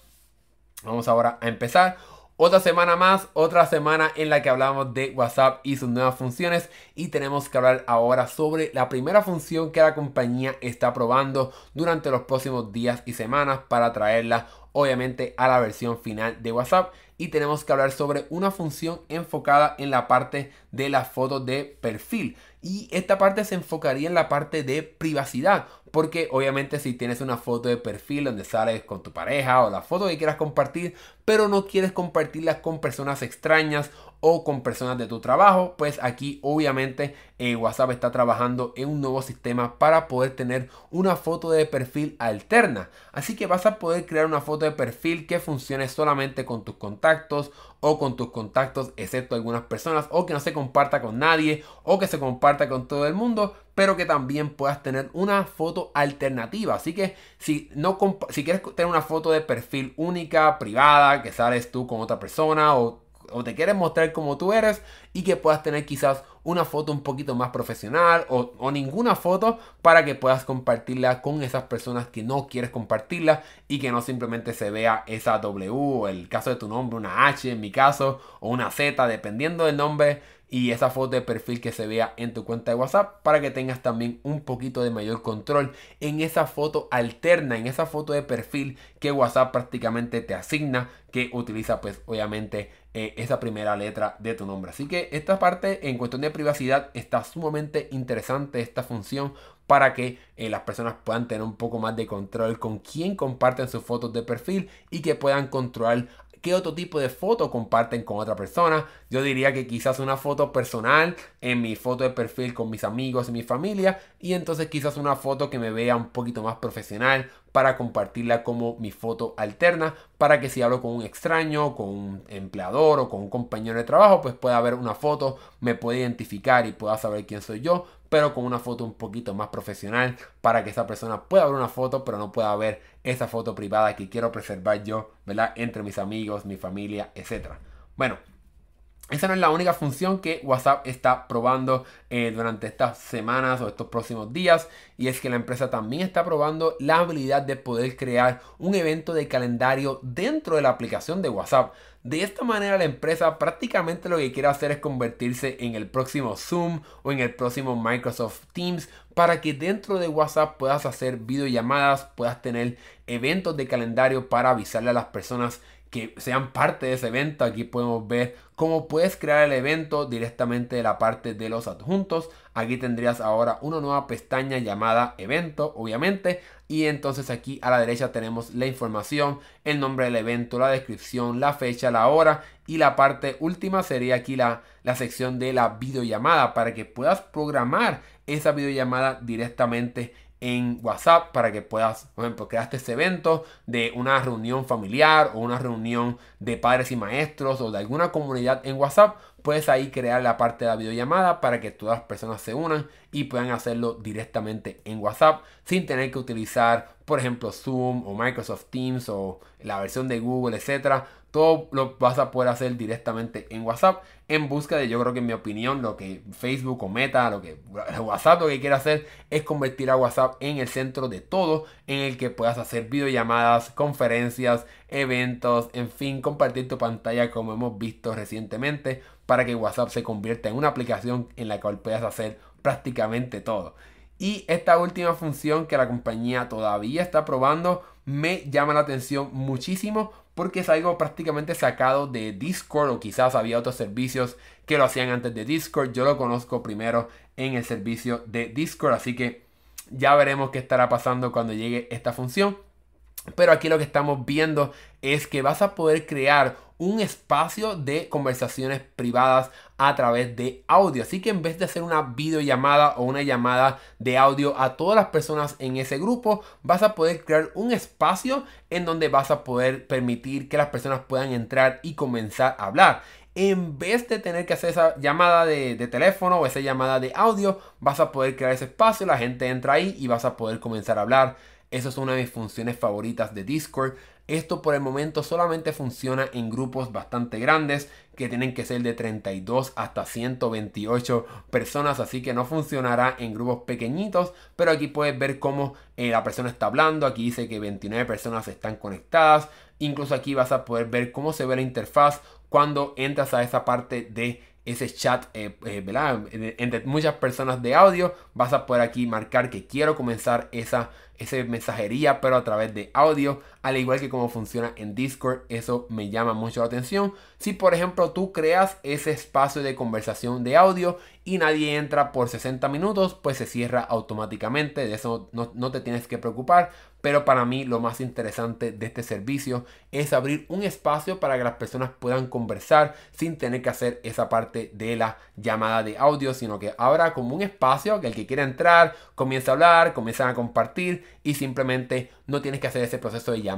A: Vamos ahora a empezar. Otra semana más, otra semana en la que hablamos de WhatsApp y sus nuevas funciones. Y tenemos que hablar ahora sobre la primera función que la compañía está probando durante los próximos días y semanas para traerla obviamente a la versión final de WhatsApp. Y tenemos que hablar sobre una función enfocada en la parte de las fotos de perfil. Y esta parte se enfocaría en la parte de privacidad porque obviamente si tienes una foto de perfil donde sales con tu pareja o la foto que quieras compartir, pero no quieres compartirla con personas extrañas o con personas de tu trabajo, pues aquí obviamente eh, WhatsApp está trabajando en un nuevo sistema para poder tener una foto de perfil alterna. Así que vas a poder crear una foto de perfil que funcione solamente con tus contactos o con tus contactos, excepto algunas personas, o que no se comparta con nadie, o que se comparta con todo el mundo, pero que también puedas tener una foto alternativa. Así que si, no si quieres tener una foto de perfil única, privada, que sales tú con otra persona, o o te quieres mostrar como tú eres y que puedas tener quizás una foto un poquito más profesional o, ninguna foto para que puedas compartirla con esas personas que no quieres compartirla y que no simplemente se vea esa W o el caso de tu nombre, una H en mi caso o una Z dependiendo del nombre y esa foto de perfil que se vea en tu cuenta de WhatsApp para que tengas también un poquito de mayor control en esa foto alterna, en esa foto de perfil que WhatsApp prácticamente te asigna que utiliza pues obviamente eh, esa primera letra de tu nombre. Así que esta parte en cuestión de privacidad está sumamente interesante esta función para que eh, las personas puedan tener un poco más de control con quién comparten sus fotos de perfil y que puedan controlar qué otro tipo de foto comparten con otra persona. Yo diría que quizás una foto personal en mi foto de perfil con mis amigos y mi familia. Y entonces quizás una foto que me vea un poquito más profesional para compartirla como mi foto alterna. Para que si hablo con un extraño, con un empleador o con un compañero de trabajo, pues pueda ver una foto, me pueda identificar y pueda saber quién soy yo pero con una foto un poquito más profesional para que esa persona pueda ver una foto, pero no pueda ver esa foto privada que quiero preservar yo, ¿verdad? Entre mis amigos, mi familia, etc. Bueno, esa no es la única función que WhatsApp está probando eh, durante estas semanas o estos próximos días. Y es que la empresa también está probando la habilidad de poder crear un evento de calendario dentro de la aplicación de WhatsApp. De esta manera la empresa prácticamente lo que quiere hacer es convertirse en el próximo Zoom o en el próximo Microsoft Teams para que dentro de WhatsApp puedas hacer videollamadas, puedas tener eventos de calendario para avisarle a las personas que sean parte de ese evento. Aquí podemos ver cómo puedes crear el evento directamente de la parte de los adjuntos. Aquí tendrías ahora una nueva pestaña llamada evento, obviamente. Y entonces aquí a la derecha tenemos la información, el nombre del evento, la descripción, la fecha, la hora. Y la parte última sería aquí la, la sección de la videollamada para que puedas programar esa videollamada directamente en WhatsApp para que puedas, por ejemplo, creaste ese evento de una reunión familiar o una reunión de padres y maestros o de alguna comunidad en WhatsApp, puedes ahí crear la parte de la videollamada para que todas las personas se unan y puedan hacerlo directamente en WhatsApp sin tener que utilizar, por ejemplo, Zoom o Microsoft Teams o la versión de Google, etcétera. Todo lo vas a poder hacer directamente en WhatsApp en busca de, yo creo que en mi opinión, lo que Facebook o Meta, lo que WhatsApp lo que quiere hacer es convertir a WhatsApp en el centro de todo, en el que puedas hacer videollamadas, conferencias, eventos, en fin, compartir tu pantalla como hemos visto recientemente para que WhatsApp se convierta en una aplicación en la cual puedas hacer prácticamente todo. Y esta última función que la compañía todavía está probando me llama la atención muchísimo porque es algo prácticamente sacado de Discord o quizás había otros servicios que lo hacían antes de Discord. Yo lo conozco primero en el servicio de Discord, así que ya veremos qué estará pasando cuando llegue esta función. Pero aquí lo que estamos viendo es que vas a poder crear un espacio de conversaciones privadas a través de audio. Así que en vez de hacer una videollamada o una llamada de audio a todas las personas en ese grupo, vas a poder crear un espacio en donde vas a poder permitir que las personas puedan entrar y comenzar a hablar. En vez de tener que hacer esa llamada de, teléfono o esa llamada de audio, vas a poder crear ese espacio, la gente entra ahí y vas a poder comenzar a hablar. Esa es una de mis funciones favoritas de Discord. Esto por el momento solamente funciona en grupos bastante grandes que tienen que ser de 32 hasta 128 personas, así que no funcionará en grupos pequeñitos, pero aquí puedes ver cómo eh, la persona está hablando, aquí dice que 29 personas están conectadas, incluso aquí vas a poder ver cómo se ve la interfaz cuando entras a esa parte de ese chat, eh, eh, Entre muchas personas de audio, vas a poder aquí marcar que quiero comenzar esa, esa mensajería, pero a través de audio, al igual que como funciona en Discord, eso me llama mucho la atención. Si por ejemplo tú creas ese espacio de conversación de audio y nadie entra por 60 minutos, pues se cierra automáticamente, de eso no, no te tienes que preocupar, pero para mí lo más interesante de este servicio es abrir un espacio para que las personas puedan conversar sin tener que hacer esa parte de la llamada de audio, sino que habrá como un espacio que el que quiera entrar comienza a hablar, comienzan a compartir y simplemente no tienes que hacer ese proceso de llamada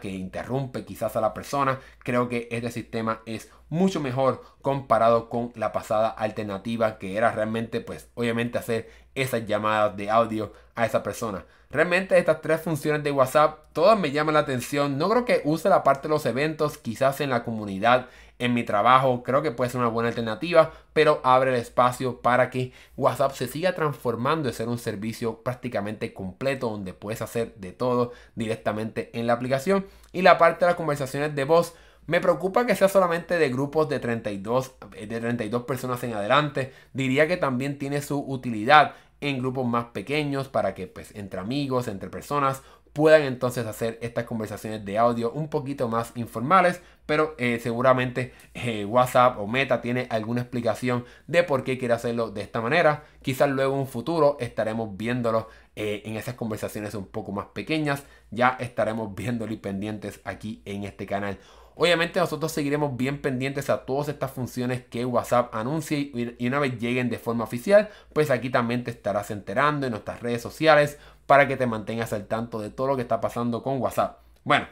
A: que interrumpe quizás a la persona. Creo que este sistema es mucho mejor comparado con la pasada alternativa que era realmente pues obviamente hacer esas llamadas de audio a esa persona. Realmente estas tres funciones de WhatsApp todas me llaman la atención. No creo que use la parte de los eventos, quizás en la comunidad, en mi trabajo, creo que puede ser una buena alternativa, pero abre el espacio para que WhatsApp se siga transformando de ser un servicio prácticamente completo donde puedes hacer de todo directamente en la aplicación. Y la parte de las conversaciones de voz me preocupa que sea solamente de grupos de 32, de 32 personas en adelante. Diría que también tiene su utilidad en grupos más pequeños para que pues entre amigos, entre personas puedan entonces hacer estas conversaciones de audio un poquito más informales, pero eh, seguramente eh, WhatsApp o Meta tiene alguna explicación de por qué quiere hacerlo de esta manera. Quizás luego en un futuro estaremos viéndolo eh, en esas conversaciones un poco más pequeñas. Ya estaremos viéndolo y pendientes aquí en este canal. Obviamente nosotros seguiremos bien pendientes a todas estas funciones que WhatsApp anuncie y una vez lleguen de forma oficial, pues aquí también te estarás enterando en nuestras redes sociales para que te mantengas al tanto de todo lo que está pasando con WhatsApp. Bueno,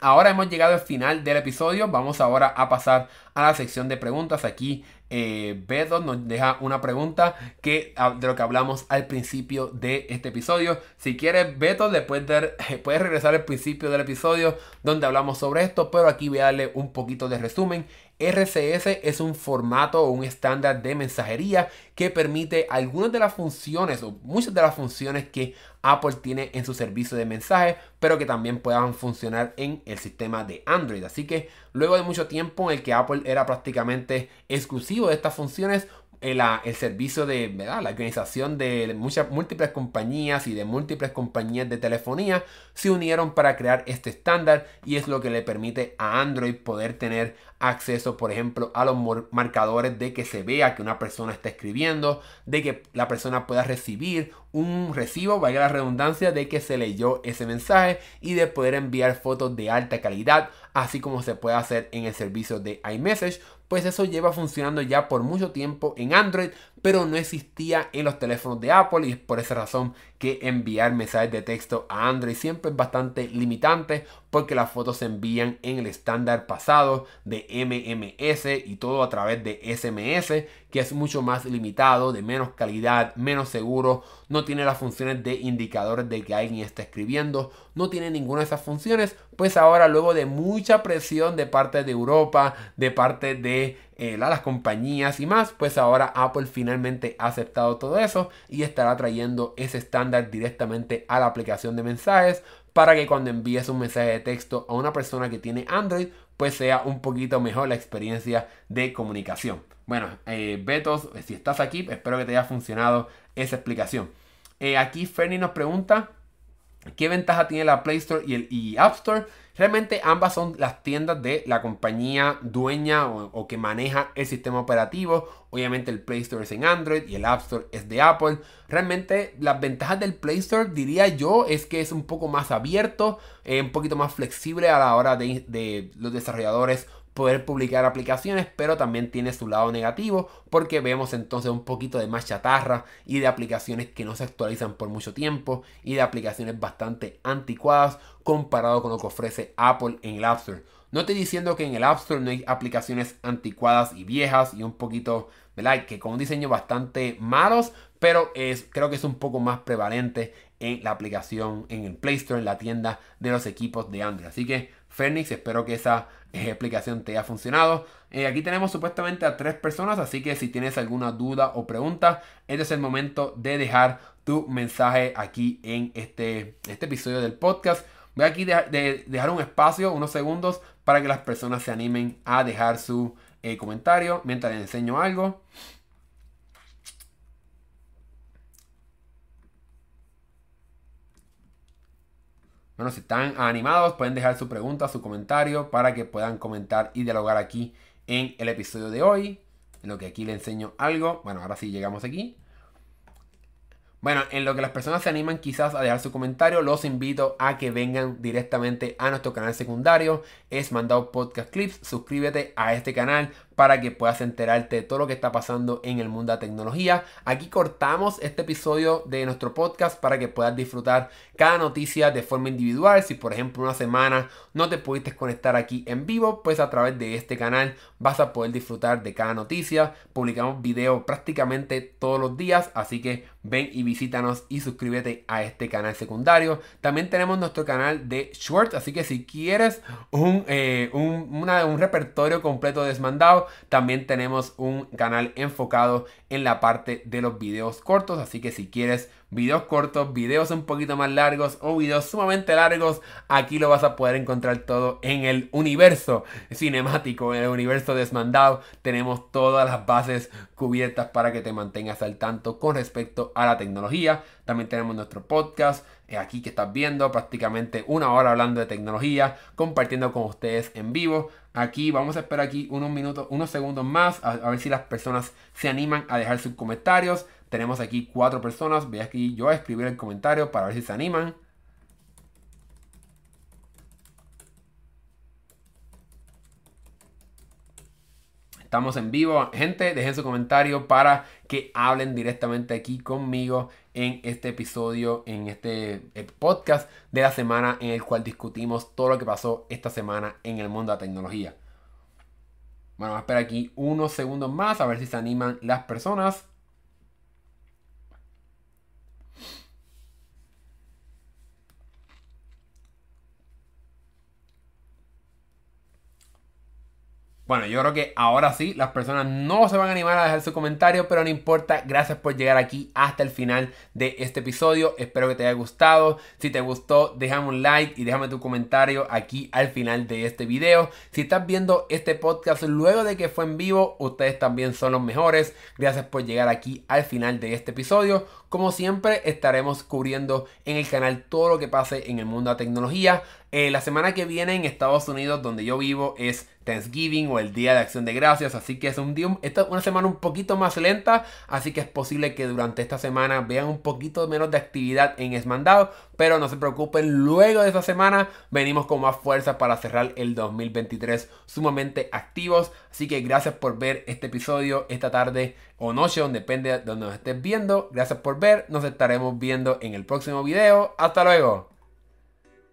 A: ahora hemos llegado al final del episodio. Vamos ahora a pasar a la sección de preguntas aquí eh, Beto nos deja una pregunta que, ah, de lo que hablamos al principio de este episodio. Si quieres, Beto, le puedes, puedes regresar al principio del episodio donde hablamos sobre esto, pero aquí voy a darle un poquito de resumen. RCS es un formato o un estándar de mensajería que permite algunas de las funciones o muchas de las funciones que Apple tiene en su servicio de mensaje, pero que también puedan funcionar en el sistema de Android. Así que luego de mucho tiempo en el que Apple era prácticamente exclusivo de estas funciones, el, el, servicio de la organización de muchas múltiples compañías y de múltiples compañías de telefonía se unieron para crear este estándar y es lo que le permite a Android poder tener acceso por ejemplo a los marcadores de que se vea que una persona está escribiendo de que la persona pueda recibir un recibo vaya la redundancia de que se leyó ese mensaje y de poder enviar fotos de alta calidad así como se puede hacer en el servicio de iMessage pues eso lleva funcionando ya por mucho tiempo en Android, pero no existía en los teléfonos de Apple y es por esa razón que enviar mensajes de texto a Android siempre es bastante limitante porque las fotos se envían en el estándar pasado de MMS y todo a través de SMS que es mucho más limitado, de menos calidad, menos seguro, no tiene las funciones de indicadores de que alguien está escribiendo, no tiene ninguna de esas funciones, pues ahora luego de mucha presión de parte de Europa, de parte de eh, las compañías y más, pues ahora Apple finalmente ha aceptado todo eso y estará trayendo ese estándar directamente a la aplicación de mensajes para que cuando envíes un mensaje de texto a una persona que tiene Android, pues sea un poquito mejor la experiencia de comunicación. Bueno, eh, Betos, si estás aquí, espero que te haya funcionado esa explicación. Eh, aquí Fernie nos pregunta ¿Qué ventaja tiene la Play Store y el App Store? Realmente ambas son las tiendas de la compañía dueña o, que maneja el sistema operativo. Obviamente el Play Store es en Android y el App Store es de Apple. Realmente las ventajas del Play Store diría yo es que es un poco más abierto, eh, un poquito más flexible a la hora de, de los desarrolladores poder publicar aplicaciones, pero también tiene su lado negativo porque vemos entonces un poquito de más chatarra y de aplicaciones que no se actualizan por mucho tiempo y de aplicaciones bastante anticuadas comparado con lo que ofrece Apple en el App Store. No estoy diciendo que en el App Store no hay aplicaciones anticuadas y viejas y un poquito, ¿verdad? Que con un diseño bastante malos, pero es, creo que es un poco más prevalente en la aplicación, en el Play Store, en la tienda de los equipos de Android. Así que Fenix. Espero que esa eh, explicación te haya funcionado. Eh, aquí tenemos supuestamente a tres personas, así que si tienes alguna duda o pregunta, este es el momento de dejar tu mensaje aquí en este, este episodio del podcast. Voy aquí de, dejar un espacio, unos segundos, para que las personas se animen a dejar su eh, comentario mientras les enseño algo. Bueno, si están animados, pueden dejar su pregunta, su comentario para que puedan comentar y dialogar aquí en el episodio de hoy. En lo que aquí le enseño algo. Bueno, ahora sí llegamos aquí. Bueno, en lo que las personas se animan quizás a dejar su comentario, los invito a que vengan directamente a nuestro canal secundario. Es Mandado Podcast Clips. Suscríbete a este canal para que puedas enterarte de todo lo que está pasando en el mundo de la tecnología. Aquí cortamos este episodio de nuestro podcast para que puedas disfrutar cada noticia de forma individual. Si por ejemplo una semana no te pudiste conectar aquí en vivo, pues a través de este canal vas a poder disfrutar de cada noticia. Publicamos videos prácticamente todos los días, así que ven y visítanos y suscríbete a este canal secundario. También tenemos nuestro canal de shorts, así que si quieres un, eh, un repertorio completo desmandado, también tenemos un canal enfocado en la parte de los videos cortos. Así que si quieres videos cortos, videos un poquito más largos o videos sumamente largos, aquí lo vas a poder encontrar todo en el universo cinemático, en el universo desmandado. Tenemos todas las bases cubiertas para que te mantengas al tanto con respecto a la tecnología. También tenemos nuestro podcast aquí que estás viendo, prácticamente una hora hablando de tecnología, compartiendo con ustedes en vivo. Aquí vamos a esperar aquí unos minutos, unos segundos más, a, ver si las personas se animan a dejar sus comentarios. Tenemos aquí cuatro personas. Ve aquí yo a escribir el comentario para ver si se animan. Estamos en vivo. Gente, dejen su comentario para que hablen directamente aquí conmigo en este episodio, en este eh, podcast de la semana en el cual discutimos todo lo que pasó esta semana en el mundo de la tecnología. Bueno, vamos a esperar aquí unos segundos más a ver si se animan las personas. Bueno, yo creo que ahora sí, las personas no se van a animar a dejar su comentario, pero no importa. Gracias por llegar aquí hasta el final de este episodio. Espero que te haya gustado. Si te gustó, déjame un like y déjame tu comentario aquí al final de este video. Si estás viendo este podcast luego de que fue en vivo, ustedes también son los mejores. Gracias por llegar aquí al final de este episodio. Como siempre, estaremos cubriendo en el canal todo lo que pase en el mundo de la tecnología. Eh, la semana que viene en Estados Unidos, donde yo vivo, es Thanksgiving o el Día de Acción de Gracias. Así que es un día, esta una semana un poquito más lenta. Así que es posible que durante esta semana vean un poquito menos de actividad en Esmandado. Pero no se preocupen, luego de esa semana venimos con más fuerza para cerrar el 2023 sumamente activos. Así que gracias por ver este episodio esta tarde o noche, depende de donde nos estés viendo. Gracias por ver, nos estaremos viendo en el próximo video. Hasta luego.